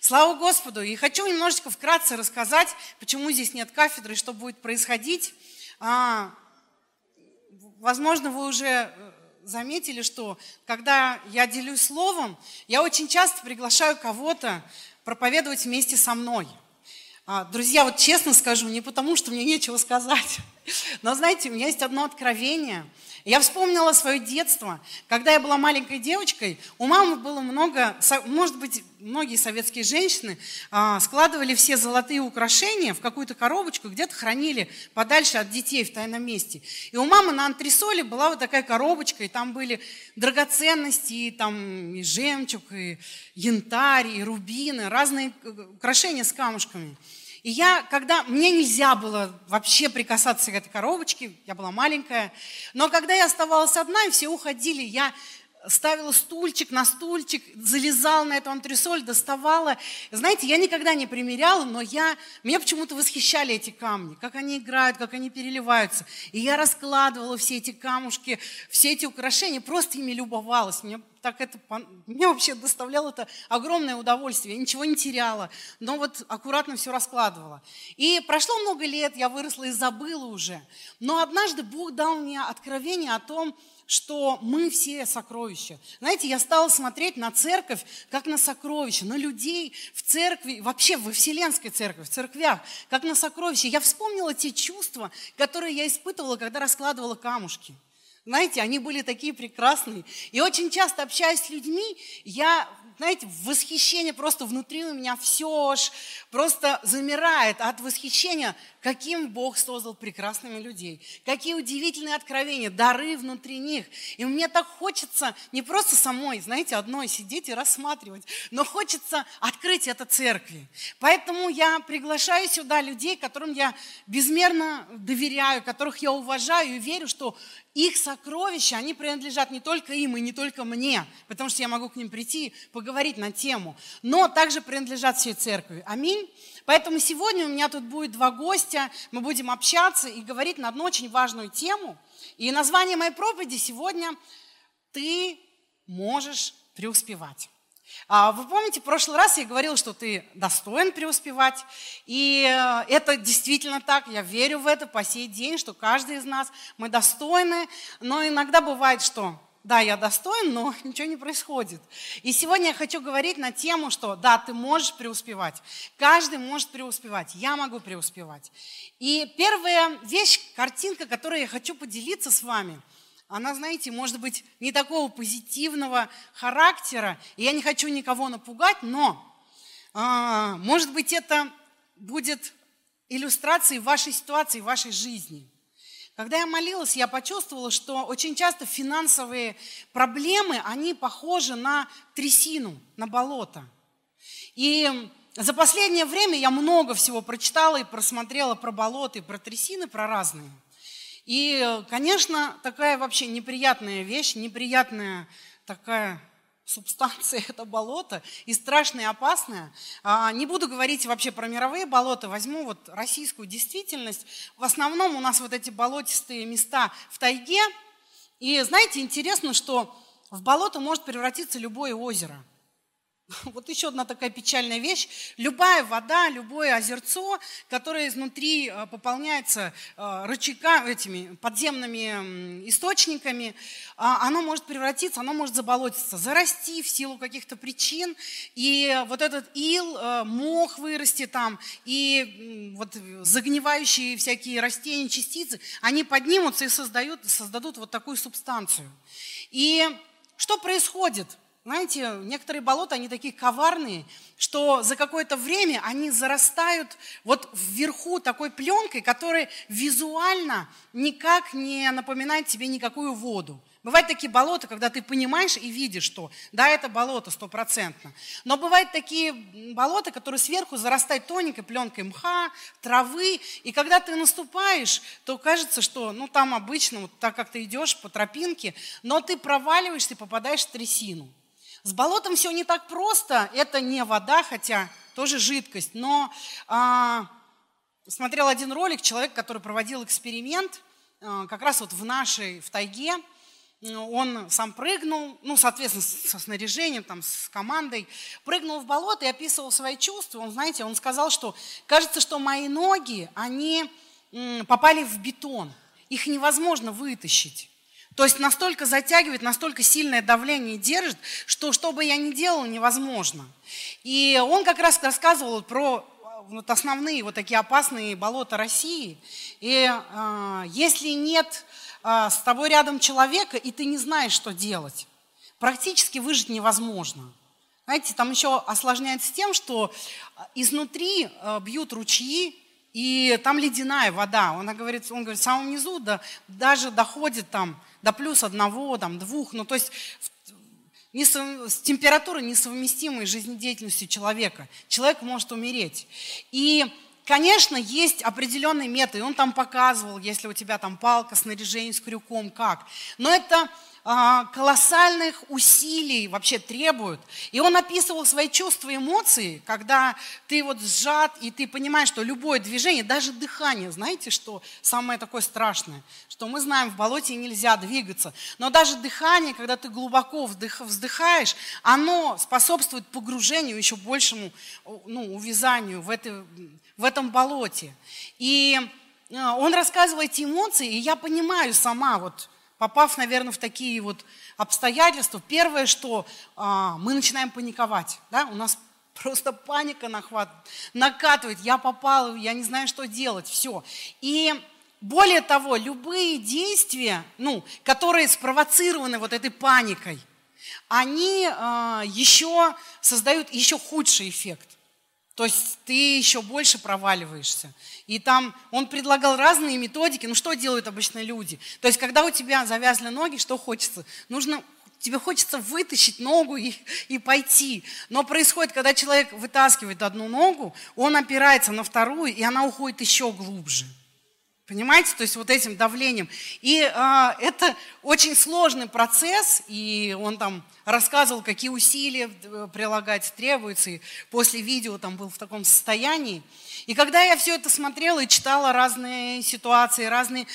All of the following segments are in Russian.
Слава Господу! И хочу немножечко вкратце рассказать, почему здесь нет кафедры что будет происходить. А, возможно, вы уже э, заметили, что когда я делюсь словом, я очень часто приглашаю кого-то проповедовать вместе со мной. А, друзья, вот честно скажу, не потому, что мне нечего сказать, но знаете, у меня есть одно откровение – я вспомнила свое детство, когда я была маленькой девочкой, у мамы было много, может быть, многие советские женщины а, складывали все золотые украшения в какую-то коробочку, где-то хранили подальше от детей в тайном месте. И у мамы на антресоле была вот такая коробочка, и там были драгоценности, и там и жемчуг, и янтарь, и рубины, разные украшения с камушками. И я, когда мне нельзя было вообще прикасаться к этой коробочке, я была маленькая, но когда я оставалась одна, и все уходили, я ставила стульчик на стульчик, залезала на эту антресоль, доставала. Знаете, я никогда не примеряла, но я, меня почему-то восхищали эти камни, как они играют, как они переливаются. И я раскладывала все эти камушки, все эти украшения, просто ими любовалась. Мне так это, мне вообще доставляло это огромное удовольствие, я ничего не теряла, но вот аккуратно все раскладывала. И прошло много лет, я выросла и забыла уже. Но однажды Бог дал мне откровение о том, что мы все сокровища. Знаете, я стала смотреть на церковь как на сокровища, на людей в церкви, вообще во вселенской церкви, в церквях, как на сокровища. Я вспомнила те чувства, которые я испытывала, когда раскладывала камушки. Знаете, они были такие прекрасные. И очень часто общаясь с людьми, я знаете, восхищение просто внутри у меня все аж просто замирает от восхищения, каким Бог создал прекрасными людей, какие удивительные откровения, дары внутри них. И мне так хочется не просто самой, знаете, одной сидеть и рассматривать, но хочется открыть это церкви. Поэтому я приглашаю сюда людей, которым я безмерно доверяю, которых я уважаю и верю, что их сокровища, они принадлежат не только им и не только мне, потому что я могу к ним прийти, поговорить на тему, но также принадлежат всей церкви. Аминь. Поэтому сегодня у меня тут будет два гостя, мы будем общаться и говорить на одну очень важную тему. И название моей проповеди сегодня «Ты можешь преуспевать». А вы помните, в прошлый раз я говорила, что ты достоин преуспевать. И э, это действительно так. Я верю в это по сей день, что каждый из нас, мы достойны. Но иногда бывает, что да, я достоин, но ничего не происходит. И сегодня я хочу говорить на тему, что да, ты можешь преуспевать. Каждый может преуспевать. Я могу преуспевать. И первая вещь, картинка, которой я хочу поделиться с вами – она, знаете, может быть не такого позитивного характера, и я не хочу никого напугать, но, а, может быть, это будет иллюстрацией вашей ситуации, вашей жизни. Когда я молилась, я почувствовала, что очень часто финансовые проблемы, они похожи на трясину, на болото. И за последнее время я много всего прочитала и просмотрела про болота, и про трясины, про разные – и, конечно, такая вообще неприятная вещь, неприятная такая субстанция – это болото, и страшная и опасная. А, не буду говорить вообще про мировые болота, возьму вот российскую действительность. В основном у нас вот эти болотистые места в тайге. И знаете, интересно, что в болото может превратиться любое озеро – Вот еще одна такая печальная вещь. Любая вода, любое озерцо, которое изнутри э, пополняется э, рычага, этими подземными источниками, а, оно может превратиться, оно может заболотиться, зарасти в силу каких-то причин. И вот этот ил, э, мох вырасти там, и вот загнивающие всякие растения, частицы, они поднимутся и создают, создадут вот такую субстанцию. И что происходит? Знаете, некоторые болота, они такие коварные, что за какое-то время они зарастают вот вверху такой пленкой, которая визуально никак не напоминает тебе никакую воду. Бывают такие болота, когда ты понимаешь и видишь, что да, это болото стопроцентно. Но бывают такие болота, которые сверху зарастают тоненькой пленкой мха, травы. И когда ты наступаешь, то кажется, что ну, там обычно, вот так как ты идешь по тропинке, но ты проваливаешься и попадаешь в трясину. С болотом все не так просто. Это не вода, хотя тоже жидкость. Но а, смотрел один ролик, человек, который проводил эксперимент, а, как раз вот в нашей, в тайге. он сам прыгнул, ну, соответственно, со снаряжением, там, с командой, прыгнул в болото и описывал свои чувства. Он, знаете, он сказал, что кажется, что мои ноги, они попали в бетон. Их невозможно вытащить. То есть настолько затягивает, настолько сильное давление держит, что что бы я ни делал, невозможно. И он как раз рассказывал про вот основные вот такие опасные болота России. И э, если нет э, с тобой рядом человека, и ты не знаешь, что делать, практически выжить невозможно. Знаете, там еще осложняется тем, что изнутри э, бьют ручьи, и там ледяная вода. Он говорит, он говорит, в самом низу да, даже доходит там до плюс одного, там, двух. Ну, то есть с температурой несовместимой жизнедеятельностью человека. Человек может умереть. И, конечно, есть определенный метод, и он там показывал, если у тебя там палка, снаряжение с крюком, как. Но это колоссальных усилий вообще требуют. И он описывал свои чувства и эмоции, когда ты вот сжат, и ты понимаешь, что любое движение, даже дыхание, знаете, что самое такое страшное, что мы знаем, в болоте нельзя двигаться, но даже дыхание, когда ты глубоко вдых, вздыхаешь, оно способствует погружению, еще большему ну, увязанию в, это, в этом болоте. И а, он рассказывает эти эмоции, и я понимаю сама, вот попав, наверное, в такие вот обстоятельства, первое, что а, мы начинаем паниковать, да, у нас просто паника нахват, накатывает, я попал, я не знаю, что делать, все. И более того, любые действия, ну, которые спровоцированы вот этой паникой, они а, еще создают еще худший эффект. То есть ты еще больше проваливаешься. И там он предлагал разные методики. Ну что делают обычно люди? То есть когда у тебя завязаны ноги, что хочется? Нужно тебе хочется вытащить ногу и, и пойти. Но происходит, когда человек вытаскивает одну ногу, он опирается на вторую, и она уходит еще глубже. Понимаете, то есть вот этим давлением. И э, это очень сложный процесс, и он там рассказывал, какие усилия э, прилагать требуется, и после видео там был в таком состоянии. И когда я все это смотрела и читала разные ситуации, разные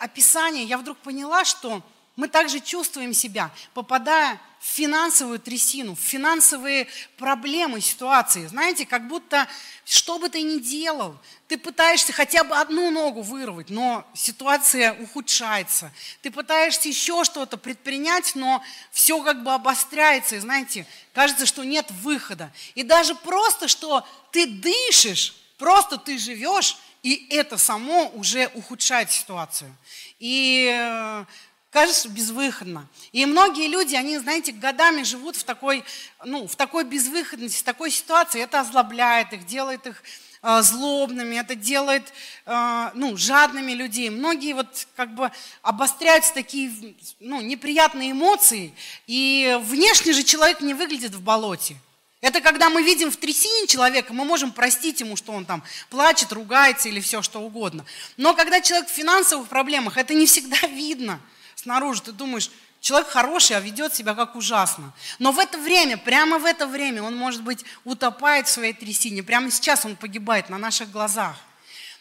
описания, я вдруг поняла, что мы также чувствуем себя, попадая в финансовую трясину, в финансовые проблемы, ситуации. Знаете, как будто, что бы ты ни делал, ты пытаешься хотя бы одну ногу вырвать, но ситуация ухудшается. Ты пытаешься еще что-то предпринять, но все как бы обостряется, и знаете, кажется, что нет выхода. И даже просто, что ты дышишь, просто ты живешь, и это само уже ухудшает ситуацию. И э, кажется безвыходно. И многие люди, они, знаете, годами живут в такой, ну, в такой безвыходности, в такой ситуации. Это озлобляет их, делает их э, злобными, это делает э, ну, жадными людей. Многие вот как бы обостряются такие ну, неприятные эмоции, и внешне же человек не выглядит в болоте. Это когда мы видим в трясине человека, мы можем простить ему, что он там плачет, ругается или все что угодно. Но когда человек в финансовых проблемах, это не всегда видно – снаружи, ты думаешь, человек хороший, а ведет себя как ужасно. Но в это время, прямо в это время, он, может быть, утопает в своей трясине. Прямо сейчас он погибает на наших глазах.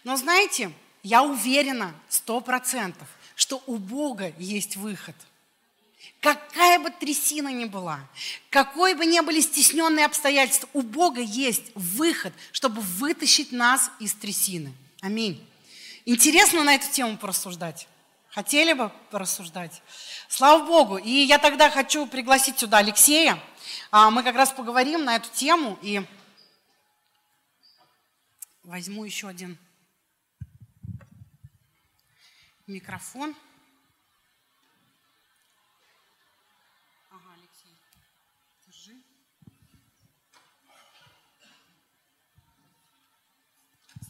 Но знаете, я уверена, сто процентов, что у Бога есть выход. Какая бы трясина ни была, какой бы ни были стесненные обстоятельства, у Бога есть выход, чтобы вытащить нас из трясины. Аминь. Интересно на эту тему порассуждать. Хотели бы порассуждать? Слава Богу. И я тогда хочу пригласить сюда Алексея. А, мы как раз поговорим на эту тему. И возьму еще один микрофон. Ага, Алексей, держи.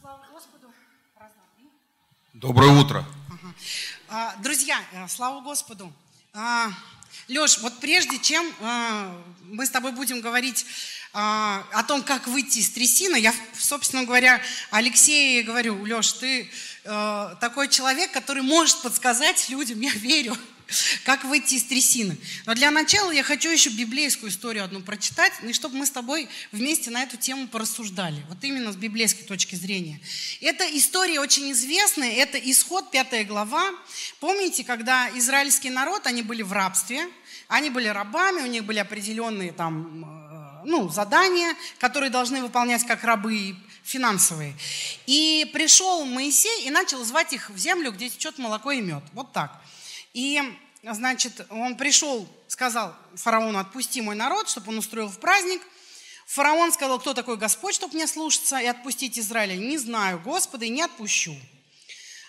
Слава Господу. Доброе утро. А, друзья, э, слава Господу. А, Леш, вот прежде чем а, мы с тобой будем говорить о том, как выйти из трясины, я, собственно говоря, Алексею говорю, Леш, ты э, такой человек, который может подсказать людям, я верю, Как выйти из трясины. Но для начала я хочу еще библейскую историю одну прочитать, и чтобы мы с тобой вместе на эту тему порассуждали. Вот именно с библейской точки зрения. Эта история очень известная, это исход, пятая глава. Помните, когда израильский народ, они были в рабстве, они были рабами, у них были определенные там э, ну, задания, которые должны выполнять как рабы финансовые. И пришел Моисей и начал звать их в землю, где течет молоко и мед. Вот так. И, значит, он пришел, сказал фараону, отпусти мой народ, чтобы он устроил в праздник. Фараон сказал, кто такой Господь, чтобы мне слушаться и отпустить Израиля? Не знаю Господа и не отпущу.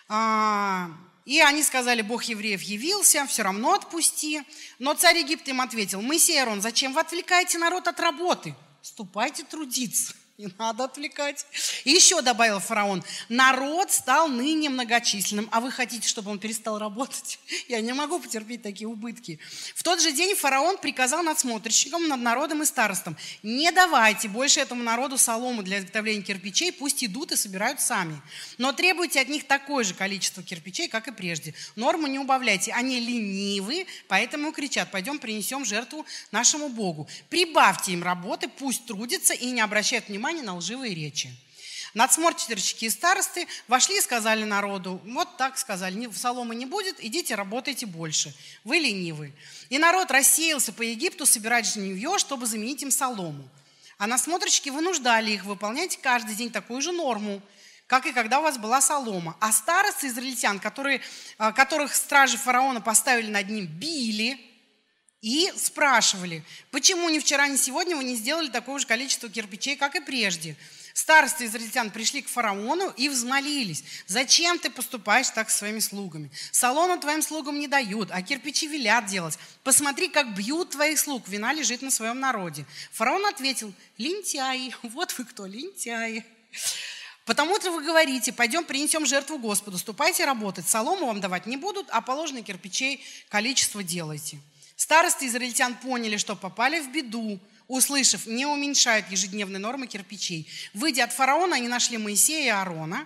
А, и они сказали, Бог евреев явился, все равно отпусти. Но царь Египта им ответил, Моисей Арон, зачем вы отвлекаете народ от работы? Ступайте трудиться. Не надо отвлекать. И еще добавил фараон, народ стал ныне многочисленным, а вы хотите, чтобы он перестал работать? Я не могу потерпеть такие убытки. В тот же день фараон приказал надсмотрщикам над народом и старостам, не давайте больше этому народу солому для изготовления кирпичей, пусть идут и собирают сами. Но требуйте от них такое же количество кирпичей, как и прежде. Норму не убавляйте, они ленивы, поэтому кричат, пойдем принесем жертву нашему Богу. Прибавьте им работы, пусть трудятся и не обращают внимания внимание на лживые речи. Надсмотрщики и старосты вошли и сказали народу, вот так сказали, соломы не будет, идите работайте больше, вы ленивы. И народ рассеялся по Египту собирать жневье, чтобы заменить им солому. А насмотрщики вынуждали их выполнять каждый день такую же норму, как и когда у вас была солома. А старосты израильтян, которые, а, которых стражи фараона поставили над ним, били, и спрашивали, почему ни вчера, ни сегодня вы не сделали такое же количество кирпичей, как и прежде. Старосты израильтян пришли к фараону и взмолились, зачем ты поступаешь так с своими слугами? Салону твоим слугам не дают, а кирпичи велят делать. Посмотри, как бьют твоих слуг, вина лежит на своем народе. Фараон ответил, лентяи, вот вы кто, лентяи. Потому-то вы говорите, пойдем принесем жертву Господу, ступайте работать, солому вам давать не будут, а положенных кирпичей количество делайте. Старосты израильтян поняли, что попали в беду, услышав, не уменьшают ежедневные нормы кирпичей. Выйдя от фараона, они нашли Моисея и Аарона,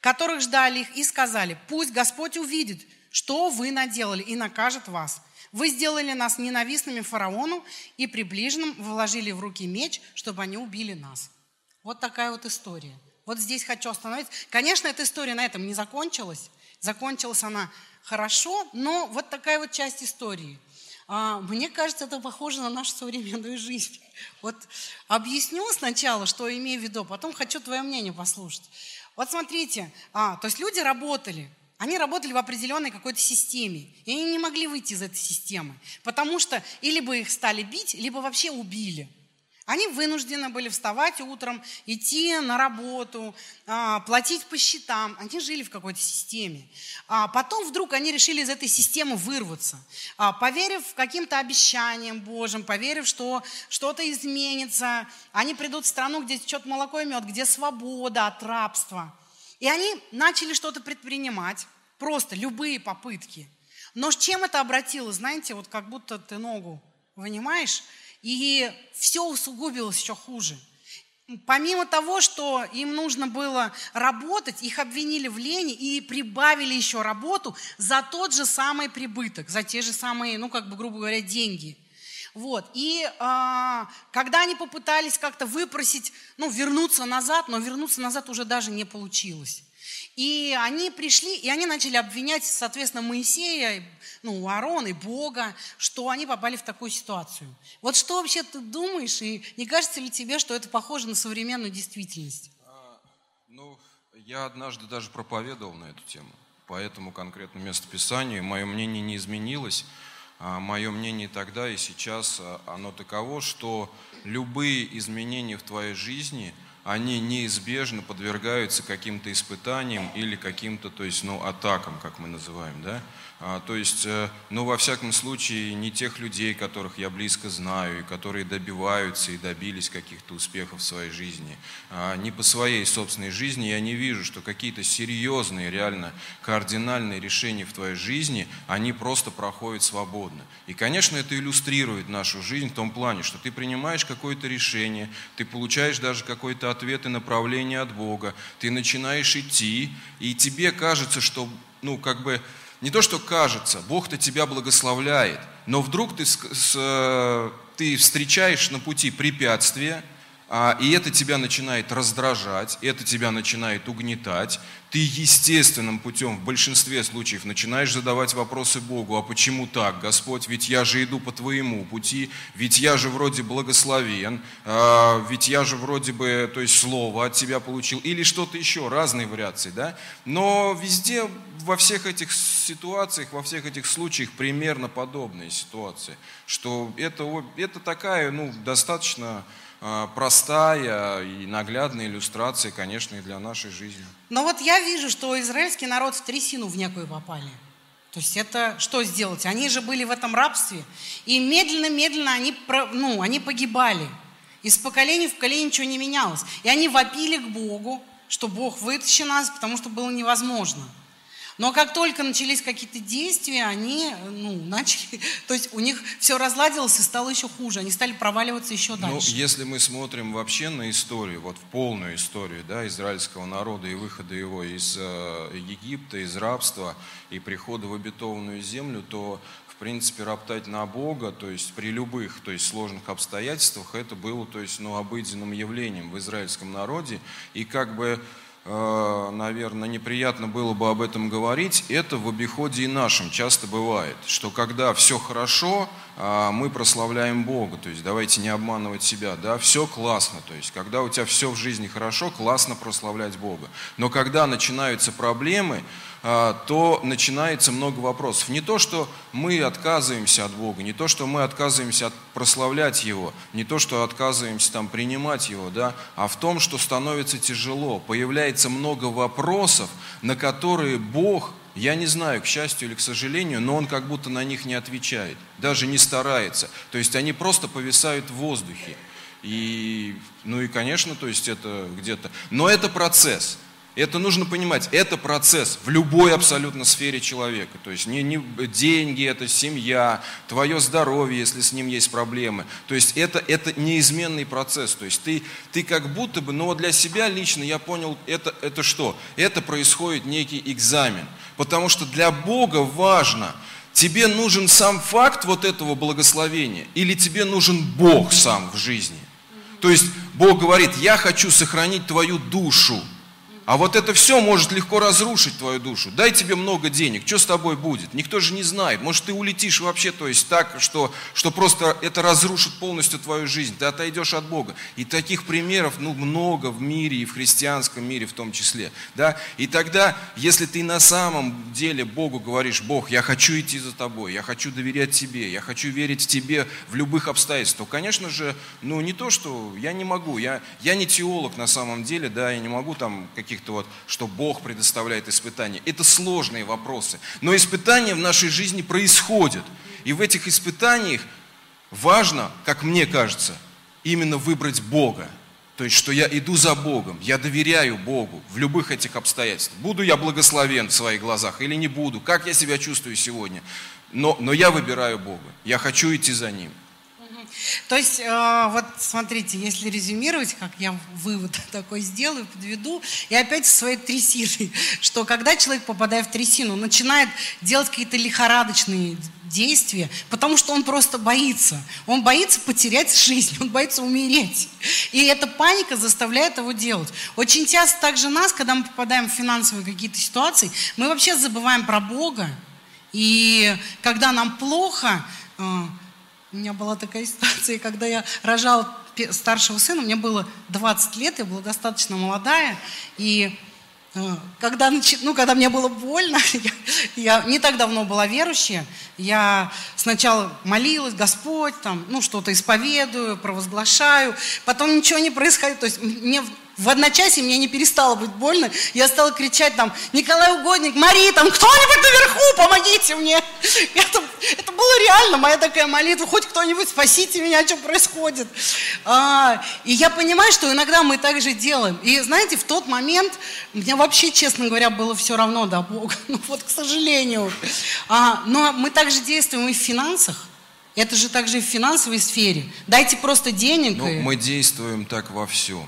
которых ждали их, и сказали, пусть Господь увидит, что вы наделали, и накажет вас. Вы сделали нас ненавистными фараону, и приближенным вложили в руки меч, чтобы они убили нас. Вот такая вот история. Вот здесь хочу остановиться. Конечно, эта история на этом не закончилась. Закончилась она хорошо, но вот такая вот часть истории – мне кажется, это похоже на нашу современную жизнь. Вот объясню сначала, что имею в виду, потом хочу твое мнение послушать. Вот смотрите, а, то есть люди работали, они работали в определенной какой-то системе, и они не могли выйти из этой системы, потому что или бы их стали бить, либо вообще убили – они вынуждены были вставать утром, идти на работу, а, платить по счетам. Они жили в какой-то системе. А потом вдруг они решили из этой системы вырваться, а, поверив каким-то обещаниям Божьим, поверив, что что-то изменится. Они придут в страну, где течет молоко и мед, где свобода от рабства. И они начали что-то предпринимать, просто любые попытки. Но с чем это обратилось? Знаете, вот как будто ты ногу вынимаешь, и все усугубилось еще хуже. Помимо того, что им нужно было работать, их обвинили в лени и прибавили еще работу за тот же самый прибыток, за те же самые, ну, как бы, грубо говоря, деньги. Вот. И а, когда они попытались как-то выпросить, ну, вернуться назад, но вернуться назад уже даже не получилось. И они пришли, и они начали обвинять, соответственно, Моисея, ну, Аарона и Бога, что они попали в такую ситуацию. Вот что вообще ты думаешь, и не кажется ли тебе, что это похоже на современную действительность? А, ну, я однажды даже проповедовал на эту тему, по этому конкретному местописанию. Мое мнение не изменилось. А мое мнение тогда и сейчас, а, оно таково, что любые изменения в твоей жизни – они неизбежно подвергаются каким-то испытаниям или каким-то, то есть, ну, атакам, как мы называем, да. А, то есть, э, ну, во всяком случае, не тех людей, которых я близко знаю, и которые добиваются и добились каких-то успехов в своей жизни, а, не по своей собственной жизни я не вижу, что какие-то серьезные, реально кардинальные решения в твоей жизни, они просто проходят свободно. И, конечно, это иллюстрирует нашу жизнь в том плане, что ты принимаешь какое-то решение, ты получаешь даже какой-то ответ и направление от Бога, ты начинаешь идти, и тебе кажется, что, ну, как бы, не то что кажется, Бог-то тебя благословляет, но вдруг ты, с, с, э, ты встречаешь на пути препятствия, и это тебя начинает раздражать, это тебя начинает угнетать. Ты естественным путем в большинстве случаев начинаешь задавать вопросы Богу, а почему так, Господь, ведь я же иду по Твоему пути, ведь я же вроде благословен, а, ведь я же вроде бы, то есть Слово от Тебя получил, или что-то еще, разные вариации, да? Но везде, во всех этих ситуациях, во всех этих случаях примерно подобные ситуации, что это, это такая, ну, достаточно а, простая и наглядная иллюстрация, конечно, и для нашей жизни. Но вот я вижу, что израильский народ в трясину в некую попали. То есть это что сделать? Они же были в этом рабстве, и медленно-медленно они, ну, они погибали. Из поколения в поколение ничего не менялось. И они вопили к Богу, что Бог вытащи нас, потому что было невозможно – но как только начались какие-то действия, они ну, начали, то есть у них все разладилось и стало еще хуже, они стали проваливаться еще ну, дальше. Ну, если мы смотрим вообще на историю, вот в полную историю да, израильского народа и выхода его из э, Египта, из рабства и прихода в обетованную землю, то в принципе, роптать на Бога, то есть при любых, то есть сложных обстоятельствах, это было, то есть, ну, обыденным явлением в израильском народе. И как бы наверное, неприятно было бы об этом говорить, это в обиходе и нашем часто бывает, что когда все хорошо, мы прославляем Бога, то есть давайте не обманывать себя, да, все классно, то есть когда у тебя все в жизни хорошо, классно прославлять Бога. Но когда начинаются проблемы, а, то начинается много вопросов. Не то, что мы отказываемся от Бога, не то, что мы отказываемся от прославлять Его, не то, что отказываемся там принимать Его, да, а в том, что становится тяжело, появляется много вопросов, на которые Бог я не знаю, к счастью или к сожалению, но он как будто на них не отвечает, даже не старается. То есть они просто повисают в воздухе. И, ну и, конечно, то есть это где-то... Но это процесс. Это нужно понимать, это процесс в любой абсолютно сфере человека. То есть не, не деньги, это семья, твое здоровье, если с ним есть проблемы. То есть это, это неизменный процесс. То есть ты, ты как будто бы, но для себя лично я понял, это, это что? Это происходит некий экзамен. Потому что для Бога важно, тебе нужен сам факт вот этого благословения или тебе нужен Бог сам в жизни. То есть Бог говорит, я хочу сохранить твою душу. А вот это все может легко разрушить твою душу. Дай тебе много денег, что с тобой будет? Никто же не знает. Может, ты улетишь вообще, то есть так, что, что просто это разрушит полностью твою жизнь. Ты отойдешь от Бога. И таких примеров, ну, много в мире и в христианском мире в том числе. Да? И тогда, если ты на самом деле Богу говоришь, Бог, я хочу идти за тобой, я хочу доверять тебе, я хочу верить в тебе в любых обстоятельствах, то, конечно же, ну, не то, что я не могу, я, я не теолог на самом деле, да, я не могу там каких каких-то вот, что Бог предоставляет испытания. Это сложные вопросы. Но испытания в нашей жизни происходят. И в этих испытаниях важно, как мне кажется, именно выбрать Бога. То есть, что я иду за Богом, я доверяю Богу в любых этих обстоятельствах. Буду я благословен в своих глазах или не буду, как я себя чувствую сегодня. Но, но я выбираю Бога, я хочу идти за Ним. То есть, э, вот смотрите, если резюмировать, как я вывод такой сделаю, подведу, и опять со своей трясиной, что когда человек, попадая в трясину, начинает делать какие-то лихорадочные действия, потому что он просто боится. Он боится потерять жизнь, он боится умереть. И эта паника заставляет его делать. Очень часто также нас, когда мы попадаем в финансовые какие-то ситуации, мы вообще забываем про Бога. И когда нам плохо, э, у меня была такая ситуация, когда я рожала старшего сына, мне было 20 лет, я была достаточно молодая, и э, когда, ну, когда мне было больно, я, я не так давно была верующая, я сначала молилась, Господь, там, ну, что-то исповедую, провозглашаю, потом ничего не происходит, то есть мне в одночасье мне не перестало быть больно. Я стала кричать там, Николай Угодник, Мари, там, кто-нибудь наверху, помогите мне. Это, это было реально моя такая молитва, хоть кто-нибудь спасите меня, что происходит. А, и я понимаю, что иногда мы так же делаем. И знаете, в тот момент мне вообще, честно говоря, было все равно до Бога. Ну вот, к сожалению. А, но мы также действуем и в финансах. Это же также и в финансовой сфере. Дайте просто денег. Ну, и... мы действуем так во всем.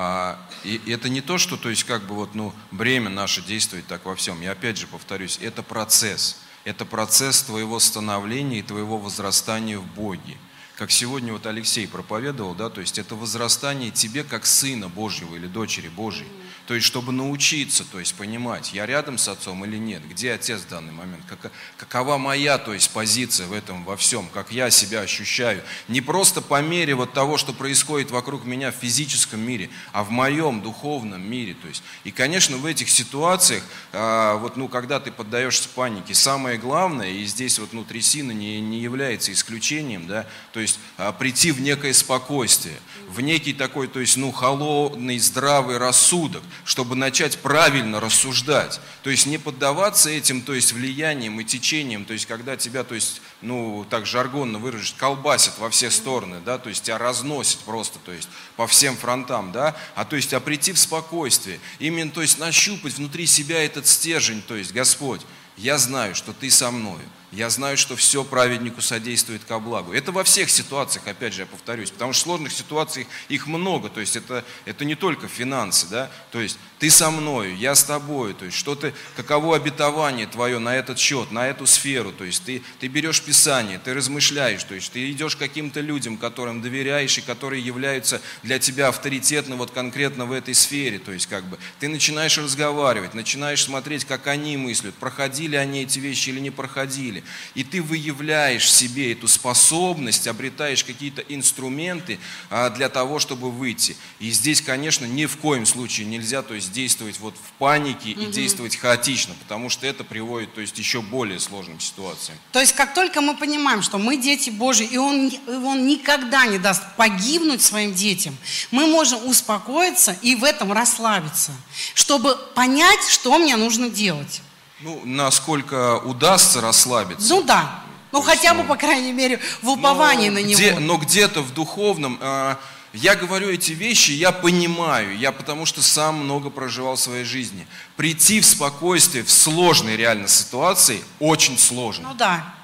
А, и это не то, что, то есть, как бы вот, ну, бремя наше действует так во всем. Я опять же повторюсь, это процесс. Это процесс твоего становления и твоего возрастания в Боге как сегодня вот Алексей проповедовал, да, то есть это возрастание тебе как сына Божьего или дочери Божьей. То есть, чтобы научиться, то есть понимать, я рядом с отцом или нет, где отец в данный момент, как, какова моя, то есть позиция в этом во всем, как я себя ощущаю. Не просто по мере вот того, что происходит вокруг меня в физическом мире, а в моем духовном мире. То есть. И, конечно, в этих ситуациях, а, вот, ну, когда ты поддаешься панике, самое главное, и здесь вот ну, трясина не, не является исключением, да, то есть а, прийти в некое спокойствие, в некий такой, то есть, ну, холодный, здравый рассудок, чтобы начать правильно рассуждать. То есть не поддаваться этим, то есть влиянием и течением, то есть когда тебя, то есть, ну, так жаргонно выразить, колбасит во все стороны, да, то есть тебя разносит просто, то есть по всем фронтам, да, а то есть а прийти в спокойствие, именно, то есть нащупать внутри себя этот стержень, то есть Господь, я знаю, что Ты со мною, я знаю, что все праведнику содействует ко благу. Это во всех ситуациях, опять же, я повторюсь, потому что сложных ситуаций их много, то есть это, это не только финансы, да, то есть ты со мною, я с тобой, то есть что ты, каково обетование твое на этот счет, на эту сферу, то есть ты, ты берешь Писание, ты размышляешь, то есть ты идешь к каким-то людям, которым доверяешь и которые являются для тебя авторитетно вот конкретно в этой сфере, то есть как бы ты начинаешь разговаривать, начинаешь смотреть, как они мыслят, проходили они эти вещи или не проходили, деле. И ты выявляешь в себе эту способность, обретаешь какие-то инструменты а, для того, чтобы выйти. И здесь, конечно, ни в коем случае нельзя то есть, действовать вот в панике угу. и действовать хаотично, потому что это приводит то есть, еще более сложным ситуациям. То есть, как только мы понимаем, что мы дети Божьи, и Он, и он никогда не даст погибнуть своим детям, мы можем успокоиться и в этом расслабиться, чтобы понять, что мне нужно делать. Ну, насколько удастся расслабиться. Ну да. Ну, хотя бы, ну, по крайней мере, в уповании на где, него. Но где-то в духовном... Э, я говорю эти вещи, я понимаю, я потому что сам много проживал в своей жизни. Прийти в спокойствие в сложной реально ситуации очень сложно. Ну да.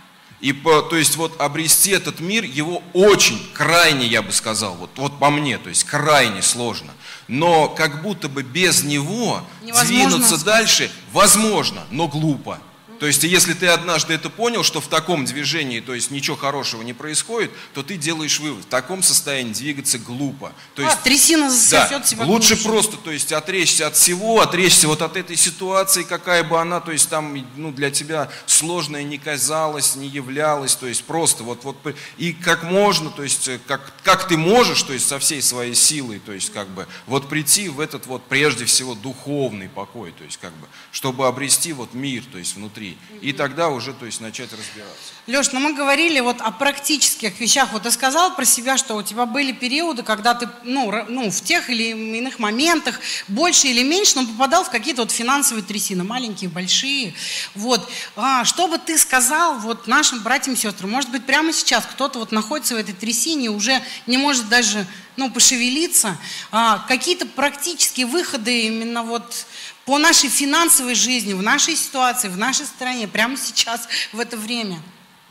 И по, то есть вот обрести этот мир, его очень, крайне, я бы сказал, вот, вот по мне, то есть крайне сложно. Но как будто бы без него Невозможно. двинуться дальше возможно, но глупо. То есть, если ты однажды это понял, что в таком движении, то есть ничего хорошего не происходит, то ты делаешь вывод. В таком состоянии двигаться глупо. То а, есть, а, трясина засосет да, себя. Лучше глубже. просто, то есть, отречься от всего, отречься вот от этой ситуации, какая бы она, то есть, там, ну, для тебя сложная не казалась, не являлась, то есть, просто вот, вот, и как можно, то есть, как, как ты можешь, то есть, со всей своей силой, то есть, как бы, вот прийти в этот вот, прежде всего, духовный покой, то есть, как бы, чтобы обрести вот мир, то есть, внутри И тогда уже, то есть, начать разбираться. Леш, ну мы говорили вот о практических вещах. Вот ты сказал про себя, что у тебя были периоды, когда ты, ну, ну в тех или иных моментах, больше или меньше, но попадал в какие-то вот финансовые трясины, маленькие, большие. Вот. А, что бы ты сказал вот нашим братьям и сестрам? Может быть, прямо сейчас кто-то вот находится в этой трясине, уже не может даже ну, пошевелиться. А, какие-то практические выходы именно вот по нашей финансовой жизни, в нашей ситуации, в нашей стране, прямо сейчас, в это время.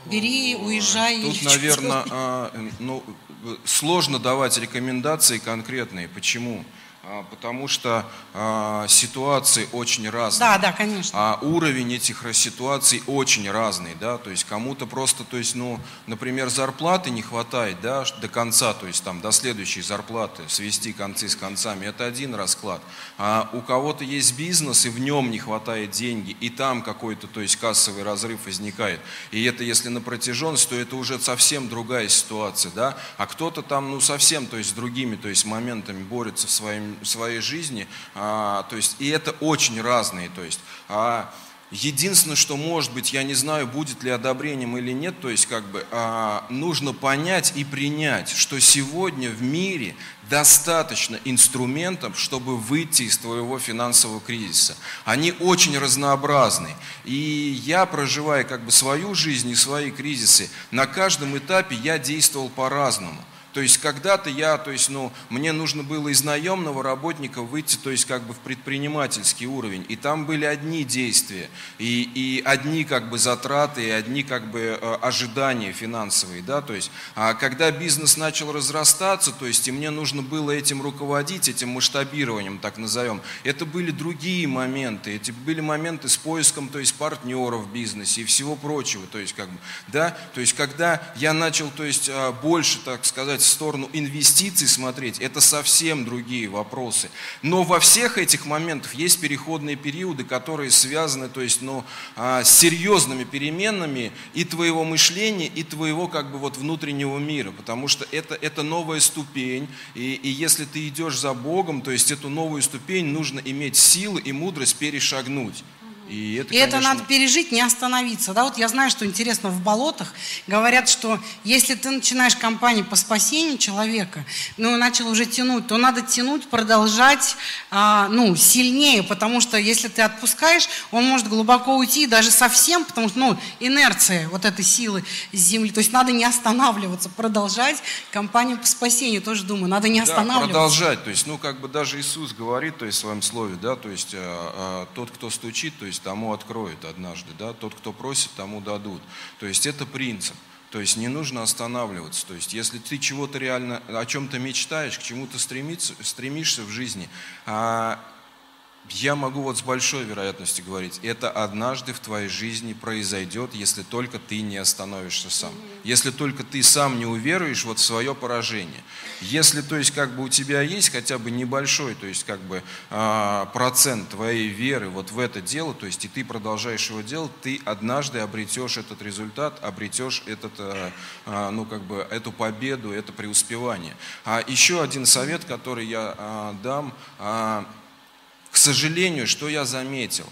Бери, уезжай. Тут, наверное, а, ну, сложно давать рекомендации конкретные. Почему? А, потому что а, ситуации очень разные. Да, да, конечно. А уровень этих ситуаций очень разный, да, то есть кому-то просто, то есть, ну, например, зарплаты не хватает, да, до конца, то есть там до следующей зарплаты свести концы с концами, это один расклад. А у кого-то есть бизнес, и в нем не хватает деньги, и там какой-то, то есть кассовый разрыв возникает. И это если на протяженность, то это уже совсем другая ситуация, да, а кто-то там, ну, совсем, то есть с другими, то есть моментами борется в своем своей жизни. А, то есть, и это очень разные. То есть, а, единственное, что может быть, я не знаю, будет ли одобрением или нет, то есть как бы а, нужно понять и принять, что сегодня в мире достаточно инструментов, чтобы выйти из твоего финансового кризиса. Они очень разнообразны. И я, проживая как бы свою жизнь и свои кризисы, на каждом этапе я действовал по-разному. То есть когда-то я, то есть, ну, мне нужно было из наемного работника выйти, то есть как бы в предпринимательский уровень. И там были одни действия, и, и одни как бы затраты, и одни как бы э, ожидания финансовые, да, то есть, а когда бизнес начал разрастаться, то есть, и мне нужно было этим руководить, этим масштабированием, так назовем, это были другие моменты, эти были моменты с поиском, то есть, партнеров в бизнесе и всего прочего, то есть, как бы, да, то есть, когда я начал, то есть, а, больше, так сказать, в сторону инвестиций смотреть, это совсем другие вопросы. Но во всех этих моментах есть переходные периоды, которые связаны, то есть, ну, а, с серьезными переменами и твоего мышления, и твоего, как бы, вот внутреннего мира, потому что это, это новая ступень, и, и если ты идешь за Богом, то есть эту новую ступень нужно иметь силы и мудрость перешагнуть. И это, и конечно... это надо пережить, не остановиться. Да, вот я знаю, что интересно в болотах. Говорят, что если ты начинаешь кампанию по спасению человека, ну, начал уже тянуть, то надо тянуть, продолжать, а, ну, сильнее, потому что если ты отпускаешь, он может глубоко уйти, даже совсем, потому что, ну, инерция вот этой силы земли. То есть надо не останавливаться, продолжать кампанию по спасению. Тоже думаю, надо не останавливаться. Да, продолжать. То есть, ну, как бы даже Иисус говорит, то есть в своем слове, да, то есть а, а, тот, кто стучит, то есть тому откроют однажды, да, тот, кто просит, тому дадут. То есть это принцип. То есть не нужно останавливаться. То есть если ты чего-то реально, о чем-то мечтаешь, к чему-то стремишься в жизни, а я могу вот с большой вероятностью говорить, это однажды в твоей жизни произойдет, если только ты не остановишься сам. Если только ты сам не уверуешь вот в свое поражение. Если, то есть, как бы у тебя есть хотя бы небольшой, то есть, как бы а, процент твоей веры вот в это дело, то есть, и ты продолжаешь его делать, ты однажды обретешь этот результат, обретешь этот, а, а, ну, как бы, эту победу, это преуспевание. А еще один совет, который я дам, к сожалению, что я заметил?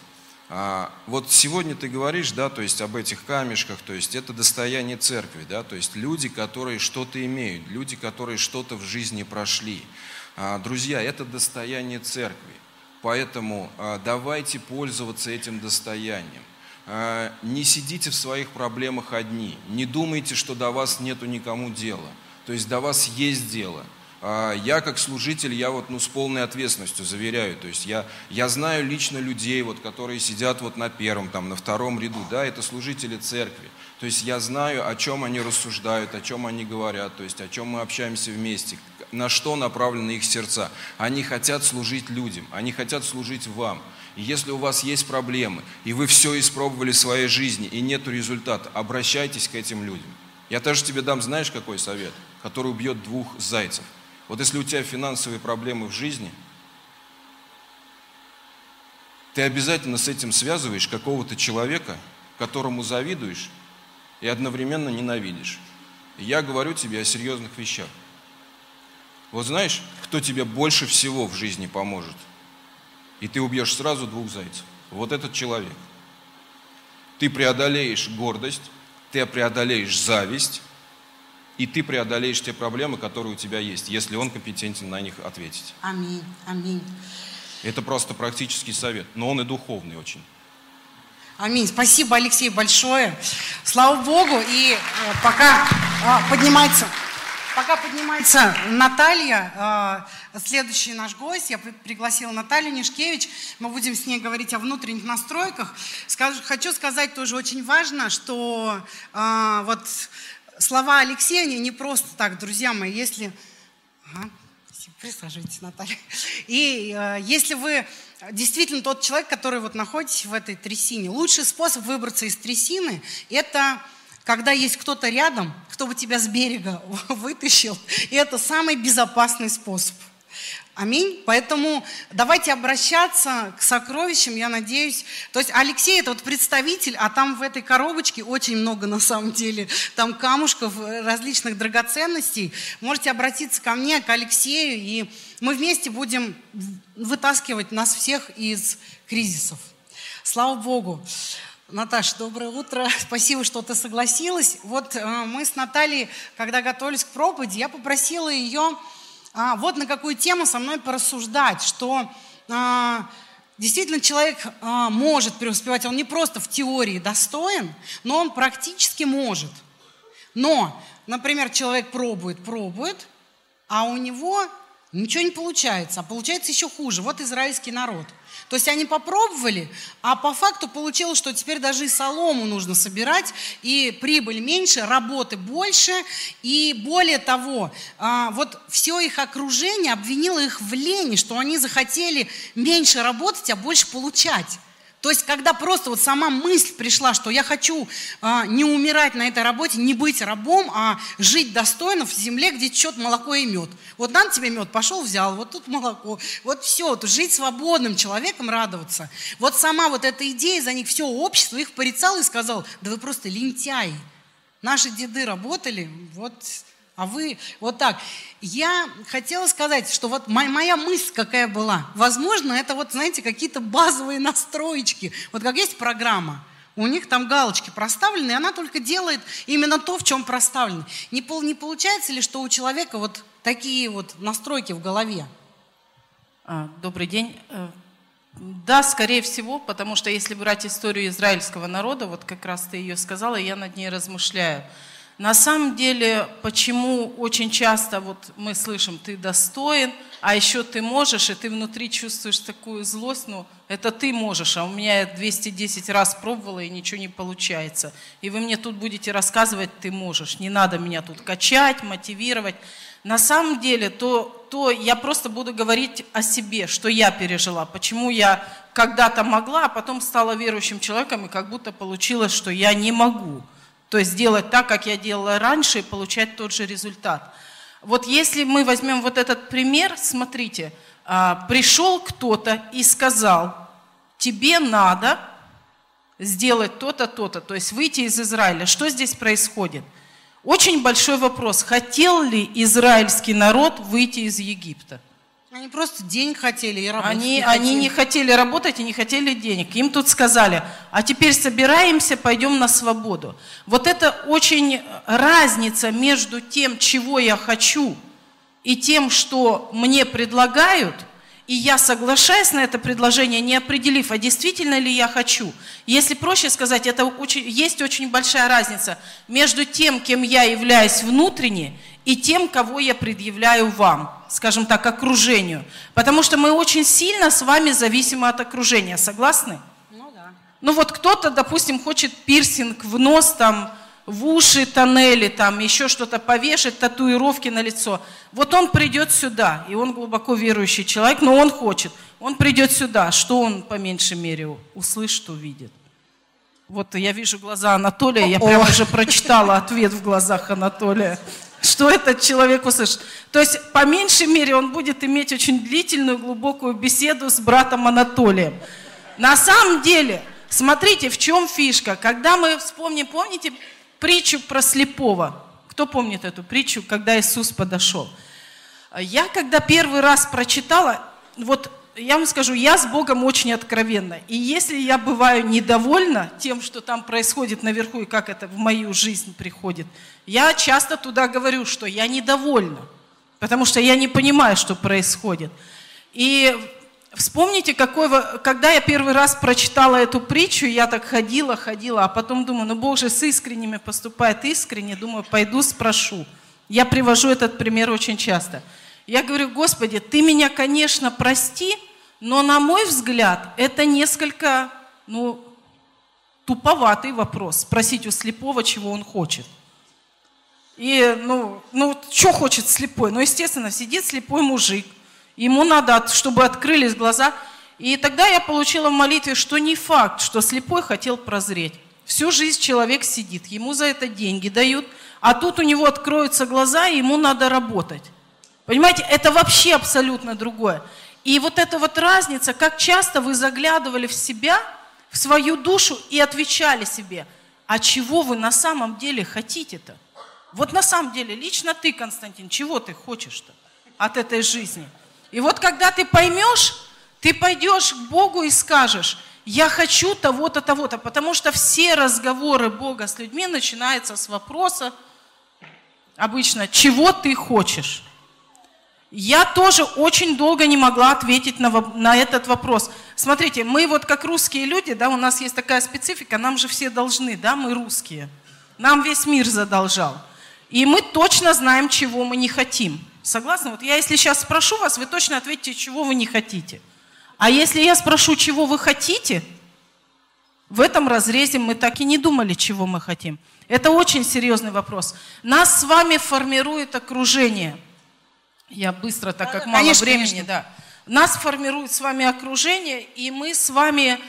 А, вот сегодня ты говоришь, да, то есть об этих камешках, то есть это достояние церкви, да, то есть люди, которые что-то имеют, люди, которые что-то в жизни прошли. А, друзья, это достояние церкви, поэтому а, давайте пользоваться этим достоянием. Не сидите в своих проблемах одни, не думайте, что до вас нету никому дела, то есть до вас есть дело – я как служитель, я вот ну, с полной ответственностью заверяю, то есть я, я знаю лично людей, вот, которые сидят вот на первом, там, на втором ряду, да, это служители церкви, то есть я знаю, о чем они рассуждают, о чем они говорят, то есть о чем мы общаемся вместе, на что направлены их сердца. Они хотят служить людям, они хотят служить вам. И если у вас есть проблемы, и вы все испробовали в своей жизни, и нет результата, обращайтесь к этим людям. Я тоже тебе дам, знаешь, какой совет, который убьет двух зайцев – вот если у тебя финансовые проблемы в жизни, ты обязательно с этим связываешь какого-то человека, которому завидуешь и одновременно ненавидишь. И я говорю тебе о серьезных вещах. Вот знаешь, кто тебе больше всего в жизни поможет? И ты убьешь сразу двух зайцев. Вот этот человек. Ты преодолеешь гордость, ты преодолеешь зависть, и ты преодолеешь те проблемы, которые у тебя есть, если он компетентен на них ответить. Аминь, аминь. Это просто практический совет, но он и духовный очень. Аминь. Спасибо, Алексей, большое. Слава Богу. И э, пока э, поднимается, пока поднимается Наталья, э, следующий наш гость, я пригласила Наталью Нишкевич, мы будем с ней говорить о внутренних настройках. Скажу, хочу сказать тоже очень важно, что э, вот слова Алексея, они не просто так, друзья мои, если... Присаживайтесь, Наталья. И э, если вы действительно тот человек, который вот находитесь в этой трясине, лучший способ выбраться из трясины – это когда есть кто-то рядом, кто бы тебя с берега вытащил, и это самый безопасный способ – Аминь. Поэтому давайте обращаться к сокровищам, я надеюсь. То есть Алексей это вот представитель, а там в этой коробочке очень много на самом деле. Там камушков, э, различных драгоценностей. Можете обратиться ко мне, к Алексею, и мы вместе будем вытаскивать нас всех из кризисов. Слава Богу. Наташа, доброе утро. Спасибо, что ты согласилась. Вот э, мы с Натальей, когда готовились к проповеди, я попросила ее а, вот на какую тему со мной порассуждать, что а, действительно человек а, может преуспевать, он не просто в теории достоин, но он практически может. Но, например, человек пробует, пробует, а у него ничего не получается, а получается еще хуже. Вот израильский народ – то есть они попробовали, а по факту получилось, что теперь даже и солому нужно собирать, и прибыль меньше, работы больше, и более того, а, вот все их окружение обвинило их в лени, что они захотели меньше работать, а больше получать. То есть, когда просто вот сама мысль пришла, что я хочу а, не умирать на этой работе, не быть рабом, а жить достойно в земле, где течет молоко и мед. Вот надо тебе мед, пошел, взял, вот тут молоко. Вот все, вот жить свободным человеком, радоваться. Вот сама вот эта идея, за них все общество их порицало и сказал, да вы просто лентяи. Наши деды работали, вот а вы вот так. Я хотела сказать, что вот моя, мысль какая была. Возможно, это вот, знаете, какие-то базовые настроечки. Вот как есть программа, у них там галочки проставлены, и она только делает именно то, в чем проставлены. Не, не получается ли, что у человека вот такие вот настройки в голове? А, добрый день. Э, да, скорее всего, потому что если брать историю израильского народа, вот как раз ты ее сказала, я над ней размышляю. На самом деле, почему очень часто вот мы слышим, ты достоин, а еще ты можешь, и ты внутри чувствуешь такую злость, ну, это ты можешь, а у меня я 210 раз пробовала, и ничего не получается. И вы мне тут будете рассказывать, ты можешь. Не надо меня тут качать, мотивировать. На самом деле, то, то я просто буду говорить о себе, что я пережила, почему я когда-то могла, а потом стала верующим человеком, и как будто получилось, что я не могу. То есть делать так, как я делала раньше, и получать тот же результат. Вот если мы возьмем вот этот пример, смотрите, а, пришел кто-то и сказал, тебе надо сделать то-то, то-то, то есть выйти из Израиля. Что здесь происходит? Очень большой вопрос, хотел ли израильский народ выйти из Египта? Они просто денег хотели и работать. Они не, они не хотели работать и не хотели денег. Им тут сказали, а теперь собираемся, пойдем на свободу. Вот это очень разница между тем, чего я хочу, и тем, что мне предлагают, и я соглашаюсь на это предложение, не определив, а действительно ли я хочу. Если проще сказать, это очень, есть очень большая разница между тем, кем я являюсь внутренне, и тем, кого я предъявляю вам, скажем так, окружению. Потому что мы очень сильно с вами зависимы от окружения. Согласны? Ну да. Ну вот кто-то, допустим, хочет пирсинг в нос, там, в уши, тоннели, там, еще что-то повешать, татуировки на лицо. Вот он придет сюда, и он глубоко верующий человек, но он хочет. Он придет сюда, что он по меньшей мере услышит, увидит. Вот я вижу глаза Анатолия, я прямо уже прочитала ответ в глазах Анатолия что этот человек услышит. То есть, по меньшей мере, он будет иметь очень длительную, глубокую беседу с братом Анатолием. На самом деле, смотрите, в чем фишка. Когда мы вспомним, помните притчу про слепого? Кто помнит эту притчу, когда Иисус подошел? Я, когда первый раз прочитала, вот я вам скажу, я с Богом очень откровенна. И если я бываю недовольна тем, что там происходит наверху и как это в мою жизнь приходит, я часто туда говорю, что я недовольна, потому что я не понимаю, что происходит. И вспомните, какой, когда я первый раз прочитала эту притчу, я так ходила, ходила, а потом думаю, ну Бог же с искренними поступает искренне, думаю, пойду спрошу. Я привожу этот пример очень часто – я говорю, Господи, ты меня, конечно, прости, но на мой взгляд это несколько, ну, туповатый вопрос. Спросить у слепого, чего он хочет. И, ну, ну, что хочет слепой? Ну, естественно, сидит слепой мужик. Ему надо, чтобы открылись глаза. И тогда я получила в молитве, что не факт, что слепой хотел прозреть. Всю жизнь человек сидит, ему за это деньги дают, а тут у него откроются глаза, и ему надо работать. Понимаете, это вообще абсолютно другое. И вот эта вот разница, как часто вы заглядывали в себя, в свою душу и отвечали себе, а чего вы на самом деле хотите-то? Вот на самом деле, лично ты, Константин, чего ты хочешь-то от этой жизни? И вот когда ты поймешь, ты пойдешь к Богу и скажешь, я хочу того-то, того-то, потому что все разговоры Бога с людьми начинаются с вопроса обычно, чего ты хочешь? Я тоже очень долго не могла ответить на, на этот вопрос. Смотрите, мы вот как русские люди, да, у нас есть такая специфика, нам же все должны, да, мы русские. Нам весь мир задолжал. И мы точно знаем, чего мы не хотим. Согласны? Вот я если сейчас спрошу вас, вы точно ответите, чего вы не хотите. А если я спрошу, чего вы хотите, в этом разрезе мы так и не думали, чего мы хотим. Это очень серьезный вопрос. Нас с вами формирует окружение. Я быстро, так как мало конечно, времени, конечно. да. Нас формирует с вами окружение, и мы с вами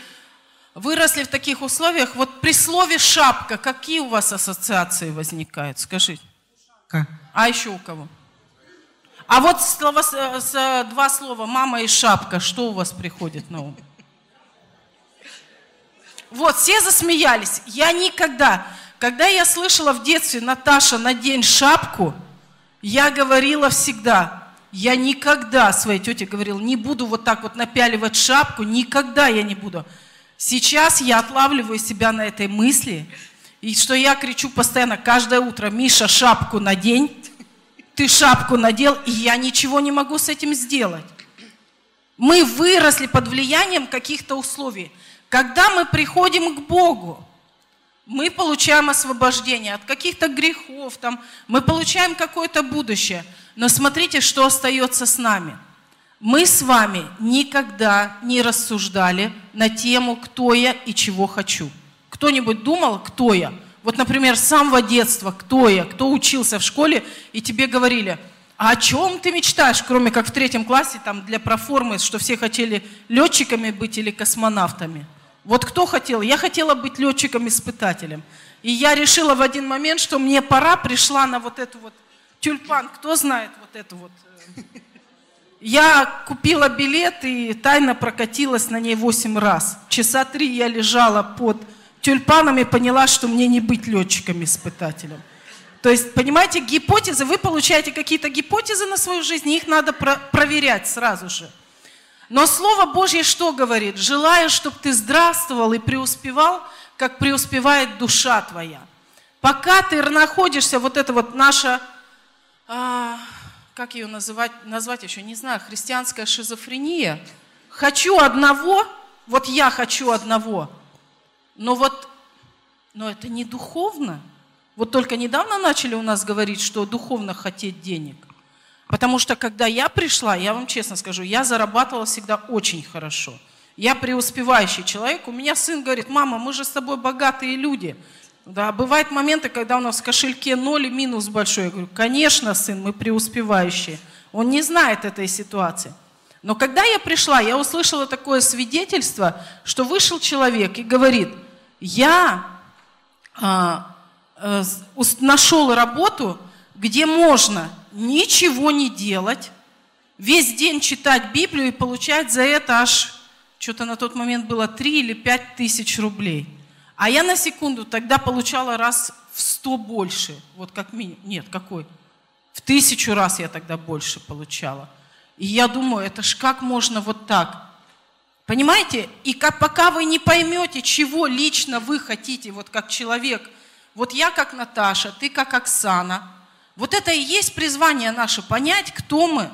выросли в таких условиях. Вот при слове шапка, какие у вас ассоциации возникают? Скажите. Шапка. А еще у кого? А вот слово, с, два слова мама и шапка, что у вас приходит на ум? Вот, все засмеялись. Я никогда, когда я слышала в детстве, Наташа, надень шапку, я говорила всегда, я никогда своей тете говорила, не буду вот так вот напяливать шапку, никогда я не буду. Сейчас я отлавливаю себя на этой мысли, и что я кричу постоянно, каждое утро, Миша, шапку надень, ты шапку надел, и я ничего не могу с этим сделать. Мы выросли под влиянием каких-то условий. Когда мы приходим к Богу, мы получаем освобождение от каких-то грехов, там, мы получаем какое-то будущее. Но смотрите, что остается с нами. Мы с вами никогда не рассуждали на тему, кто я и чего хочу. Кто-нибудь думал, кто я? Вот, например, с самого детства, кто я, кто учился в школе, и тебе говорили – а о чем ты мечтаешь, кроме как в третьем классе, там для проформы, что все хотели летчиками быть или космонавтами? Вот кто хотел? Я хотела быть летчиком-испытателем. И я решила в один момент, что мне пора, пришла на вот эту вот тюльпан. Кто знает вот эту вот? Э, я купила билет и тайно прокатилась на ней 8 раз. Часа три я лежала под тюльпаном и поняла, что мне не быть летчиком-испытателем. То есть, понимаете, гипотезы, вы получаете какие-то гипотезы на свою жизнь, и их надо про- проверять сразу же. Но Слово Божье что говорит? Желаю, чтобы ты здравствовал и преуспевал, как преуспевает душа твоя. Пока ты находишься, вот это вот наша, а, как ее называть, назвать еще, не знаю, христианская шизофрения. Хочу одного, вот я хочу одного, но вот, но это не духовно. Вот только недавно начали у нас говорить, что духовно хотеть денег. Потому что когда я пришла, я вам честно скажу, я зарабатывала всегда очень хорошо. Я преуспевающий человек. У меня сын говорит, мама, мы же с тобой богатые люди. Да, бывают моменты, когда у нас в кошельке ноль и минус большой. Я говорю, конечно, сын, мы преуспевающие. Он не знает этой ситуации. Но когда я пришла, я услышала такое свидетельство, что вышел человек и говорит, я а, а, нашел работу, где можно ничего не делать, весь день читать Библию и получать за это аж, что-то на тот момент было 3 или 5 тысяч рублей. А я на секунду тогда получала раз в 100 больше, вот как минимум, нет, какой? В тысячу раз я тогда больше получала. И я думаю, это ж как можно вот так? Понимаете? И как, пока вы не поймете, чего лично вы хотите, вот как человек, вот я как Наташа, ты как Оксана – вот это и есть призвание наше, понять, кто мы,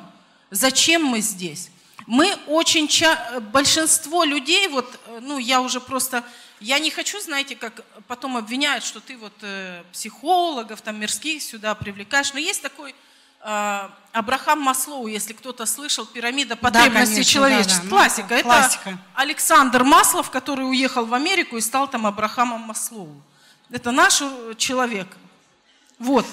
зачем мы здесь. Мы очень, ча... большинство людей, вот, э, ну, я уже просто, я не хочу, знаете, как потом обвиняют, что ты вот э, психологов, там, мирских сюда привлекаешь, но есть такой э, Абрахам Маслоу, если кто-то слышал, пирамида потребностей да, человечества. Да, да. Классика. Ну, классика. Это Александр Маслов, который уехал в Америку и стал там Абрахамом Маслоу. Это наш э, человек. Вот.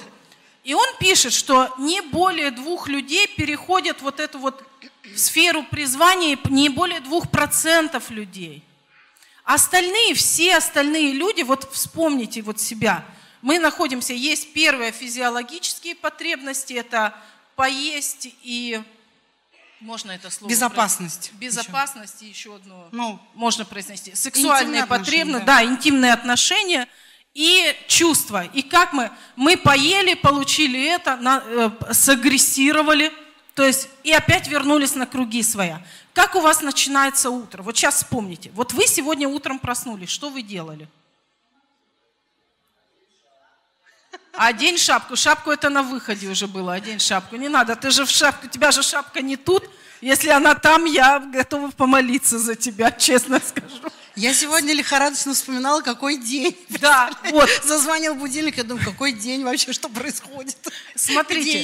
И он пишет, что не более двух людей переходят вот эту вот сферу призвания, не более двух процентов людей. Остальные, все остальные люди, вот вспомните вот себя, мы находимся, есть первые физиологические потребности, это поесть и можно это слово? Безопасность. Безопасность еще, еще одно. Ну, можно произнести. Сексуальные потребности, да. да, интимные отношения – и чувства. И как мы? Мы поели, получили это, на, э, сагрессировали, то есть и опять вернулись на круги своя. Как у вас начинается утро? Вот сейчас вспомните. Вот вы сегодня утром проснулись, что вы делали? Одень шапку. Шапку это на выходе уже было. Одень шапку. Не надо, ты же в шапку, у тебя же шапка не тут. Если она там, я готова помолиться за тебя, честно скажу. Я сегодня лихорадочно вспоминала, какой день. Да, вот. Зазвонил будильник, я думаю, какой день вообще, что происходит? Смотрите,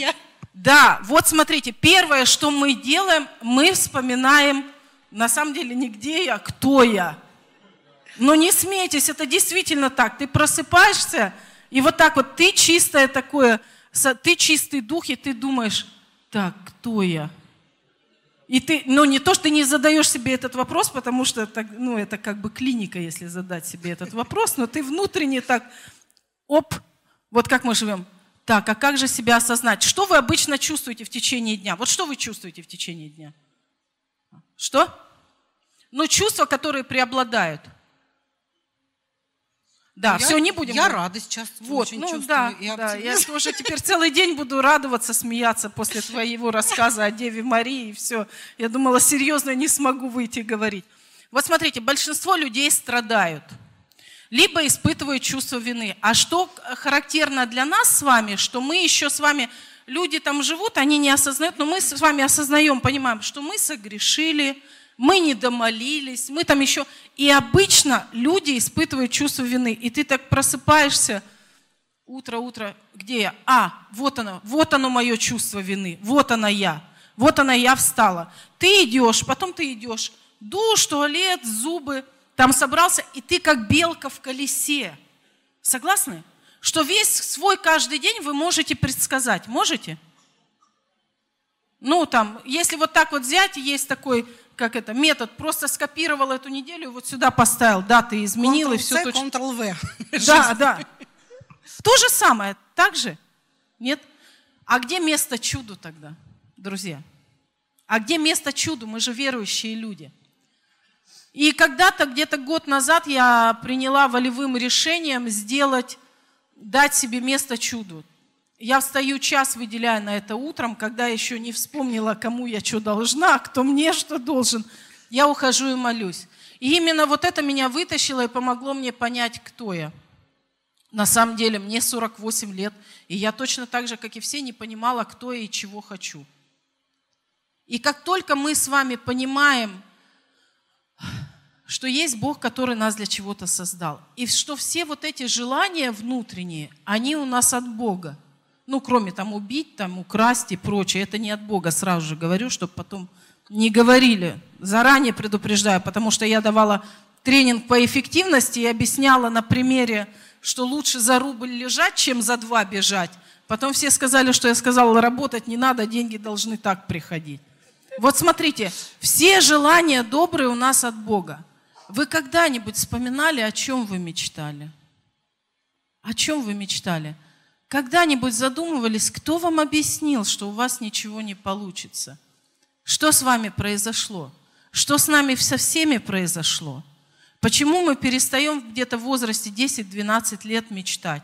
Да, вот смотрите, первое, что мы делаем, мы вспоминаем, на самом деле, не где я, кто я. Но не смейтесь, это действительно так. Ты просыпаешься, и вот так вот ты чистое такое, ты чистый дух, и ты думаешь, так, кто я? И ты, ну не то, что ты не задаешь себе этот вопрос, потому что это, ну, это как бы клиника, если задать себе этот вопрос, но ты внутренне так, оп, вот как мы живем. Так, а как же себя осознать? Что вы обычно чувствуете в течение дня? Вот что вы чувствуете в течение дня? Что? Ну, чувства, которые преобладают – да, я, все, не будем. Я радость чувствую, вот, очень ну, чувствую. Да, и да, я тоже теперь целый день буду радоваться, смеяться после твоего рассказа о Деве Марии и все. Я думала, серьезно не смогу выйти говорить. Вот смотрите, большинство людей страдают, либо испытывают чувство вины. А что характерно для нас с вами, что мы еще с вами, люди там живут, они не осознают, но мы с вами осознаем, понимаем, что мы согрешили, мы не домолились, мы там еще... И обычно люди испытывают чувство вины. И ты так просыпаешься, утро, утро, где я? А, вот оно, вот оно мое чувство вины, вот она я, вот она я встала. Ты идешь, потом ты идешь, душ, туалет, зубы, там собрался, и ты как белка в колесе. Согласны? Что весь свой каждый день вы можете предсказать. Можете? Ну, там, если вот так вот взять, есть такой как это, метод, просто скопировал эту неделю и вот сюда поставил, да, ты изменил и все точно. Ctrl-V. Да, да. То же самое, так же? Нет? А где место чуду тогда, друзья? А где место чуду? Мы же верующие люди. И когда-то, где-то год назад я приняла волевым решением сделать, дать себе место чуду. Я встаю час, выделяя на это утром, когда еще не вспомнила, кому я что должна, кто мне что должен. Я ухожу и молюсь. И именно вот это меня вытащило и помогло мне понять, кто я. На самом деле, мне 48 лет, и я точно так же, как и все, не понимала, кто я и чего хочу. И как только мы с вами понимаем, что есть Бог, который нас для чего-то создал, и что все вот эти желания внутренние, они у нас от Бога, ну, кроме там убить, там украсть и прочее, это не от Бога, сразу же говорю, чтобы потом не говорили. Заранее предупреждаю, потому что я давала тренинг по эффективности и объясняла на примере, что лучше за рубль лежать, чем за два бежать. Потом все сказали, что я сказала, работать не надо, деньги должны так приходить. Вот смотрите, все желания добрые у нас от Бога. Вы когда-нибудь вспоминали, о чем вы мечтали? О чем вы мечтали? Когда-нибудь задумывались, кто вам объяснил, что у вас ничего не получится? Что с вами произошло? Что с нами со всеми произошло? Почему мы перестаем где-то в возрасте 10-12 лет мечтать?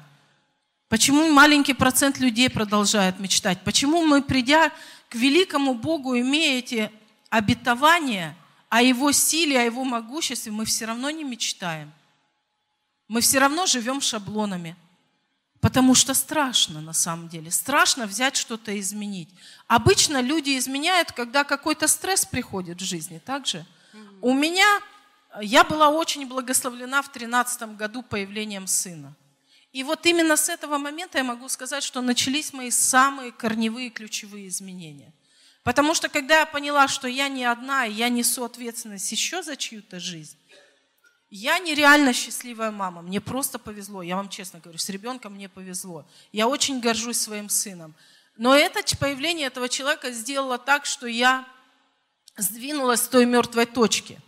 Почему маленький процент людей продолжает мечтать? Почему мы, придя к великому Богу, имея эти обетования о Его силе, о Его могуществе, мы все равно не мечтаем? Мы все равно живем шаблонами – Потому что страшно на самом деле. Страшно взять что-то изменить. Обычно люди изменяют, когда какой-то стресс приходит в жизни. Так же? Mm-hmm. У меня, я была очень благословлена в 2013 году появлением сына. И вот именно с этого момента я могу сказать, что начались мои самые корневые ключевые изменения. Потому что когда я поняла, что я не одна, и я несу ответственность еще за чью-то жизнь, я нереально счастливая мама, мне просто повезло, я вам честно говорю, с ребенком мне повезло. Я очень горжусь своим сыном. Но это появление этого человека сделало так, что я сдвинулась с той мертвой точки.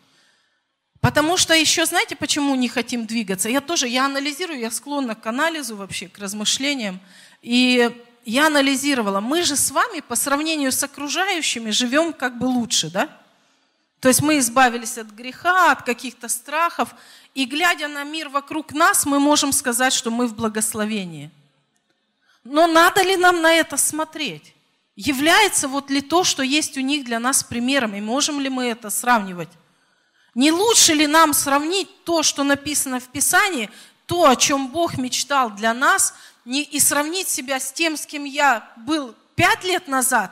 Потому что еще, знаете, почему не хотим двигаться? Я тоже, я анализирую, я склонна к анализу вообще, к размышлениям. И я анализировала, мы же с вами по сравнению с окружающими живем как бы лучше, да? То есть мы избавились от греха, от каких-то страхов, и глядя на мир вокруг нас, мы можем сказать, что мы в благословении. Но надо ли нам на это смотреть? Является вот ли то, что есть у них для нас примером, и можем ли мы это сравнивать? Не лучше ли нам сравнить то, что написано в Писании, то, о чем Бог мечтал для нас, и сравнить себя с тем, с кем я был пять лет назад,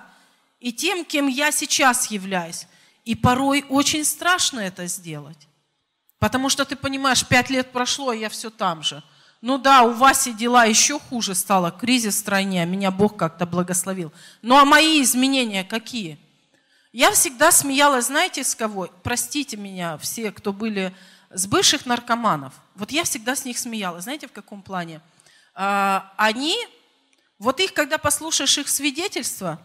и тем, кем я сейчас являюсь? И порой очень страшно это сделать. Потому что ты понимаешь, пять лет прошло, и я все там же. Ну да, у Васи дела еще хуже стало, кризис в стране, а меня Бог как-то благословил. Ну а мои изменения какие? Я всегда смеялась, знаете, с кого? Простите меня, все, кто были с бывших наркоманов. Вот я всегда с них смеялась. Знаете, в каком плане? А, они, вот их, когда послушаешь их свидетельства,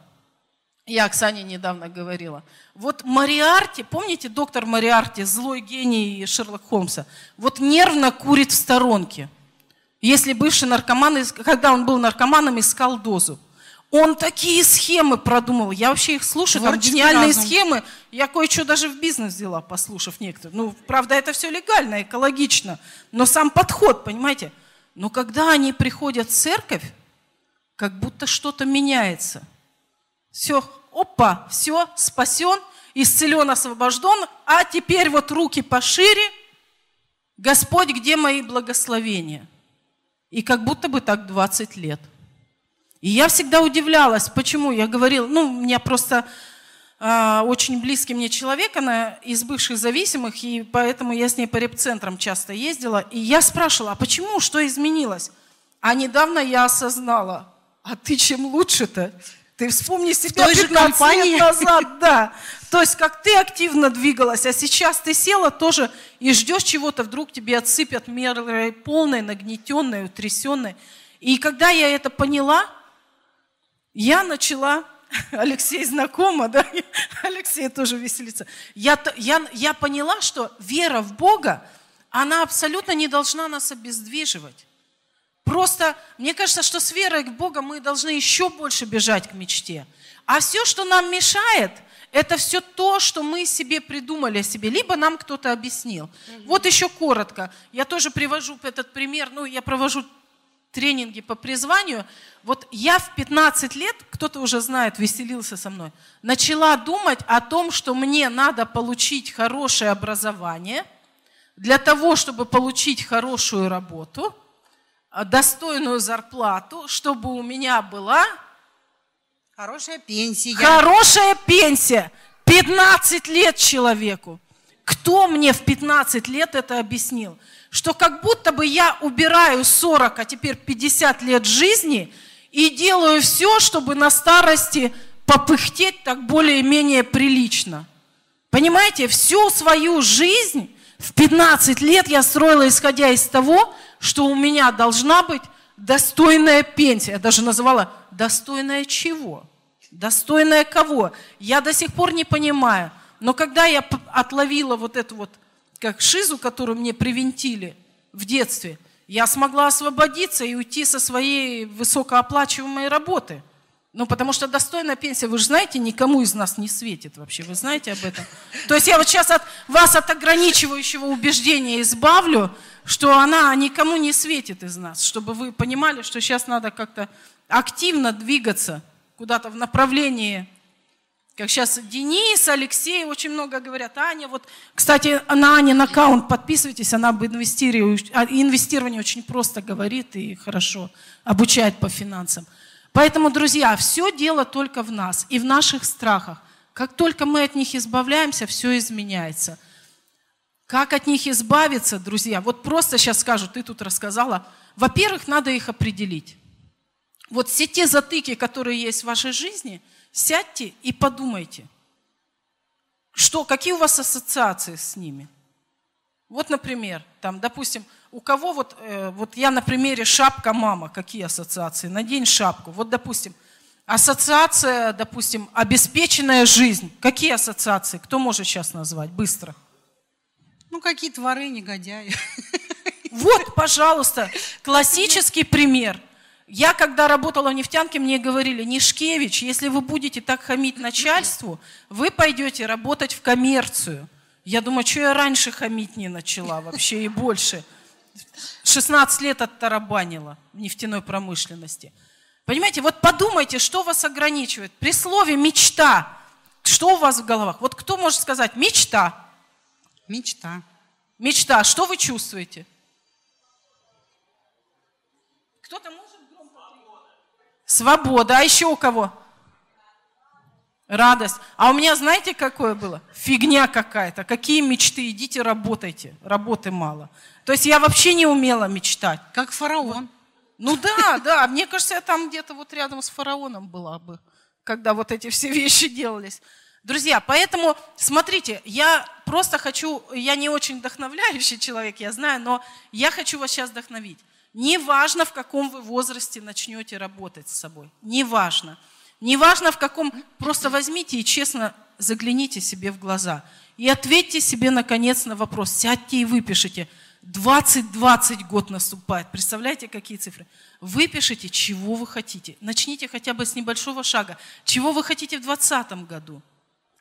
я Оксане недавно говорила. Вот Мариарти, помните доктор Мариарти, злой гений Шерлок Холмса, вот нервно курит в сторонке. Если бывший наркоман, когда он был наркоманом, искал дозу. Он такие схемы продумал. Я вообще их слушаю, там гениальные разум. схемы. Я кое-что даже в бизнес взяла, послушав некоторые. Ну, правда, это все легально, экологично. Но сам подход, понимаете? Но когда они приходят в церковь, как будто что-то меняется. Все, опа, все, спасен, исцелен, освобожден, а теперь вот руки пошире. Господь, где мои благословения? И как будто бы так 20 лет. И я всегда удивлялась, почему. Я говорила, ну, у меня просто э, очень близкий мне человек, она из бывших зависимых, и поэтому я с ней по репцентрам часто ездила. И я спрашивала, а почему, что изменилось? А недавно я осознала, а ты чем лучше-то? Ты вспомни себя той 15 же лет назад, да. То есть, как ты активно двигалась, а сейчас ты села тоже и ждешь чего-то, вдруг тебе отсыпят мерой полной, нагнетенной, утрясенной. И когда я это поняла, я начала, Алексей знакомо, да, Алексей тоже веселится. Я, я, я поняла, что вера в Бога, она абсолютно не должна нас обездвиживать. Просто, мне кажется, что с верой к Богу мы должны еще больше бежать к мечте. А все, что нам мешает, это все то, что мы себе придумали о себе, либо нам кто-то объяснил. Угу. Вот еще коротко. Я тоже привожу этот пример, ну, я провожу тренинги по призванию. Вот я в 15 лет, кто-то уже знает, веселился со мной, начала думать о том, что мне надо получить хорошее образование для того, чтобы получить хорошую работу, достойную зарплату, чтобы у меня была хорошая пенсия. Хорошая пенсия. 15 лет человеку. Кто мне в 15 лет это объяснил? что как будто бы я убираю 40, а теперь 50 лет жизни и делаю все, чтобы на старости попыхтеть так более-менее прилично. Понимаете, всю свою жизнь в 15 лет я строила, исходя из того, что у меня должна быть достойная пенсия. Я даже называла достойная чего? Достойная кого? Я до сих пор не понимаю. Но когда я отловила вот эту вот как шизу, которую мне привинтили в детстве, я смогла освободиться и уйти со своей высокооплачиваемой работы. Ну, потому что достойная пенсия, вы же знаете, никому из нас не светит вообще. Вы знаете об этом? То есть я вот сейчас от вас от ограничивающего убеждения избавлю, что она никому не светит из нас, чтобы вы понимали, что сейчас надо как-то активно двигаться куда-то в направлении как сейчас Денис, Алексей очень много говорят. Аня, вот, кстати, на Ане на аккаунт подписывайтесь, она об инвестировании, инвестировании очень просто говорит и хорошо обучает по финансам. Поэтому, друзья, все дело только в нас и в наших страхах. Как только мы от них избавляемся, все изменяется. Как от них избавиться, друзья? Вот просто сейчас скажу, ты тут рассказала. Во-первых, надо их определить. Вот все те затыки, которые есть в вашей жизни – Сядьте и подумайте, что, какие у вас ассоциации с ними. Вот, например, там, допустим, у кого вот, э, вот я на примере шапка мама, какие ассоциации? Надень шапку. Вот, допустим, ассоциация, допустим, обеспеченная жизнь. Какие ассоциации? Кто может сейчас назвать? Быстро. Ну, какие-то воры, негодяи. Вот, пожалуйста, классический пример – я, когда работала в нефтянке, мне говорили, Нишкевич, если вы будете так хамить начальству, вы пойдете работать в коммерцию. Я думаю, что я раньше хамить не начала вообще и больше. 16 лет оттарабанила в нефтяной промышленности. Понимаете, вот подумайте, что вас ограничивает. При слове «мечта» что у вас в головах? Вот кто может сказать «мечта»? Мечта. Мечта. Что вы чувствуете? Кто-то может Свобода. А еще у кого? Радость. А у меня, знаете, какое было? Фигня какая-то. Какие мечты? Идите работайте. Работы мало. То есть я вообще не умела мечтать. Как фараон. Ну да, да. Мне кажется, я там где-то вот рядом с фараоном была бы, когда вот эти все вещи делались. Друзья, поэтому, смотрите, я просто хочу, я не очень вдохновляющий человек, я знаю, но я хочу вас сейчас вдохновить. Неважно, в каком вы возрасте начнете работать с собой. Неважно. Неважно в каком, просто возьмите и честно загляните себе в глаза. И ответьте себе, наконец, на вопрос. Сядьте и выпишите. 20-20 год наступает. Представляете, какие цифры? Выпишите, чего вы хотите. Начните хотя бы с небольшого шага. Чего вы хотите в 2020 году?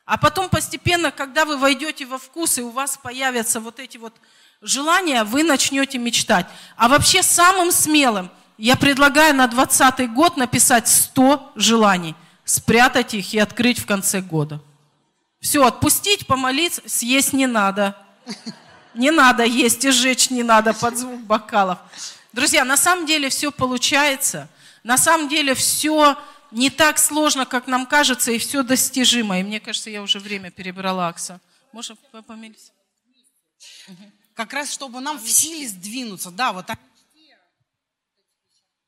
А потом постепенно, когда вы войдете во вкус, и у вас появятся вот эти вот желания, вы начнете мечтать. А вообще самым смелым – я предлагаю на 20 год написать 100 желаний, спрятать их и открыть в конце года. Все, отпустить, помолиться, съесть не надо. Не надо есть и жечь не надо под звук бокалов. Друзья, на самом деле все получается. На самом деле все не так сложно, как нам кажется, и все достижимо. И мне кажется, я уже время перебрала, Акса. Можно помириться? Как раз, чтобы нам в силе сдвинуться. Да, вот так.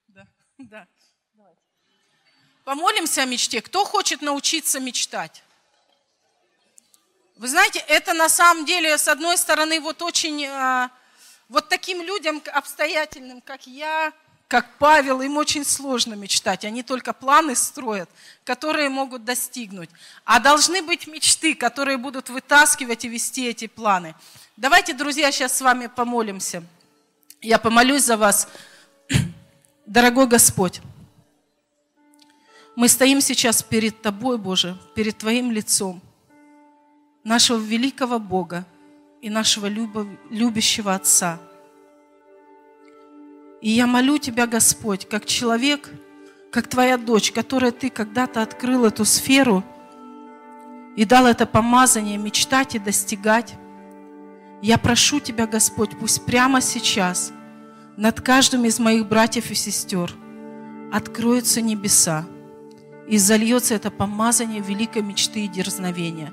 Да. Давайте. Помолимся о мечте. Кто хочет научиться мечтать? Вы знаете, это на самом деле, с одной стороны, вот очень, а, вот таким людям обстоятельным, как я, как Павел, им очень сложно мечтать. Они только планы строят, которые могут достигнуть. А должны быть мечты, которые будут вытаскивать и вести эти планы. Давайте, друзья, сейчас с вами помолимся. Я помолюсь за вас. Дорогой Господь, мы стоим сейчас перед Тобой, Боже, перед Твоим лицом, нашего великого Бога и нашего любящего Отца. И я молю Тебя, Господь, как человек, как Твоя дочь, которая Ты когда-то открыл эту сферу и дал это помазание мечтать и достигать. Я прошу Тебя, Господь, пусть прямо сейчас – над каждым из моих братьев и сестер откроются небеса, и зальется это помазание великой мечты и дерзновения.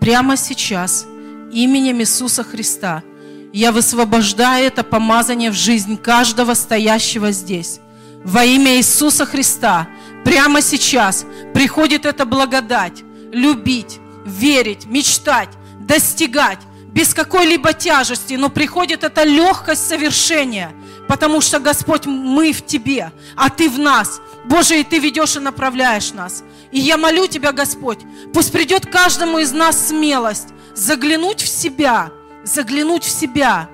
Прямо сейчас, именем Иисуса Христа, я высвобождаю это помазание в жизнь каждого стоящего здесь. Во имя Иисуса Христа, прямо сейчас приходит эта благодать, любить, верить, мечтать, достигать, без какой-либо тяжести, но приходит эта легкость совершения, потому что, Господь, мы в Тебе, а Ты в нас. Боже, и Ты ведешь и направляешь нас. И я молю Тебя, Господь, пусть придет каждому из нас смелость заглянуть в себя, заглянуть в себя,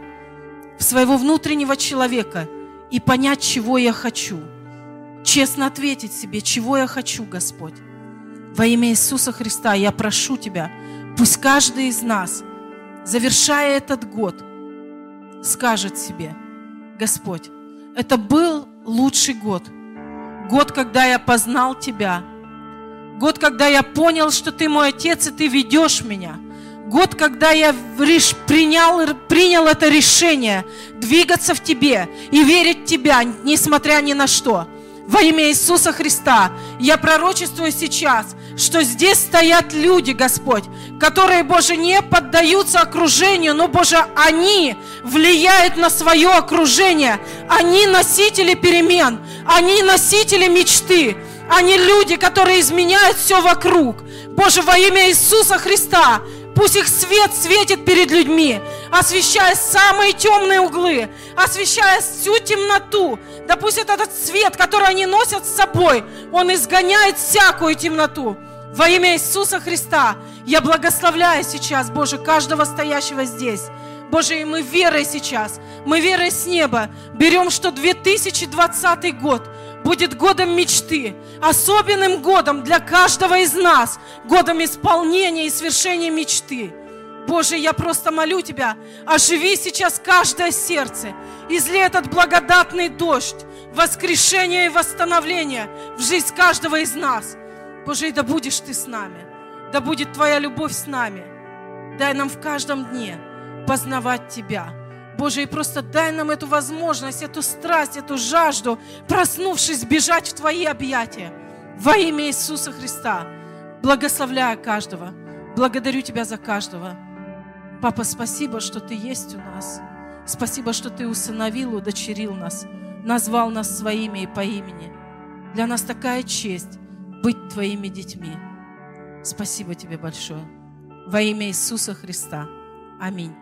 в своего внутреннего человека и понять, чего я хочу. Честно ответить себе, чего я хочу, Господь. Во имя Иисуса Христа я прошу Тебя, пусть каждый из нас – завершая этот год, скажет себе, Господь, это был лучший год. Год, когда я познал Тебя. Год, когда я понял, что Ты мой Отец, и Ты ведешь меня. Год, когда я принял, принял это решение двигаться в Тебе и верить в Тебя, несмотря ни на что. Во имя Иисуса Христа я пророчествую сейчас, что здесь стоят люди, Господь, которые, Боже, не поддаются окружению, но, Боже, они влияют на свое окружение. Они носители перемен, они носители мечты, они люди, которые изменяют все вокруг. Боже, во имя Иисуса Христа, пусть их свет светит перед людьми, освещая самые темные углы, освещая всю темноту. Да пусть этот свет, который они носят с собой, он изгоняет всякую темноту. Во имя Иисуса Христа я благословляю сейчас, Боже, каждого стоящего здесь. Боже, и мы верой сейчас, мы верой с неба берем, что 2020 год будет годом мечты, особенным годом для каждого из нас, годом исполнения и свершения мечты. Боже, я просто молю Тебя, оживи сейчас каждое сердце, изли этот благодатный дождь, воскрешения и восстановления в жизнь каждого из нас – Боже, и да будешь Ты с нами, да будет Твоя любовь с нами. Дай нам в каждом дне познавать Тебя. Боже, и просто дай нам эту возможность, эту страсть, эту жажду, проснувшись, бежать в Твои объятия. Во имя Иисуса Христа. Благословляю каждого. Благодарю Тебя за каждого. Папа, спасибо, что Ты есть у нас. Спасибо, что Ты усыновил, удочерил нас, назвал нас своими и по имени. Для нас такая честь быть Твоими детьми. Спасибо Тебе большое. Во имя Иисуса Христа. Аминь.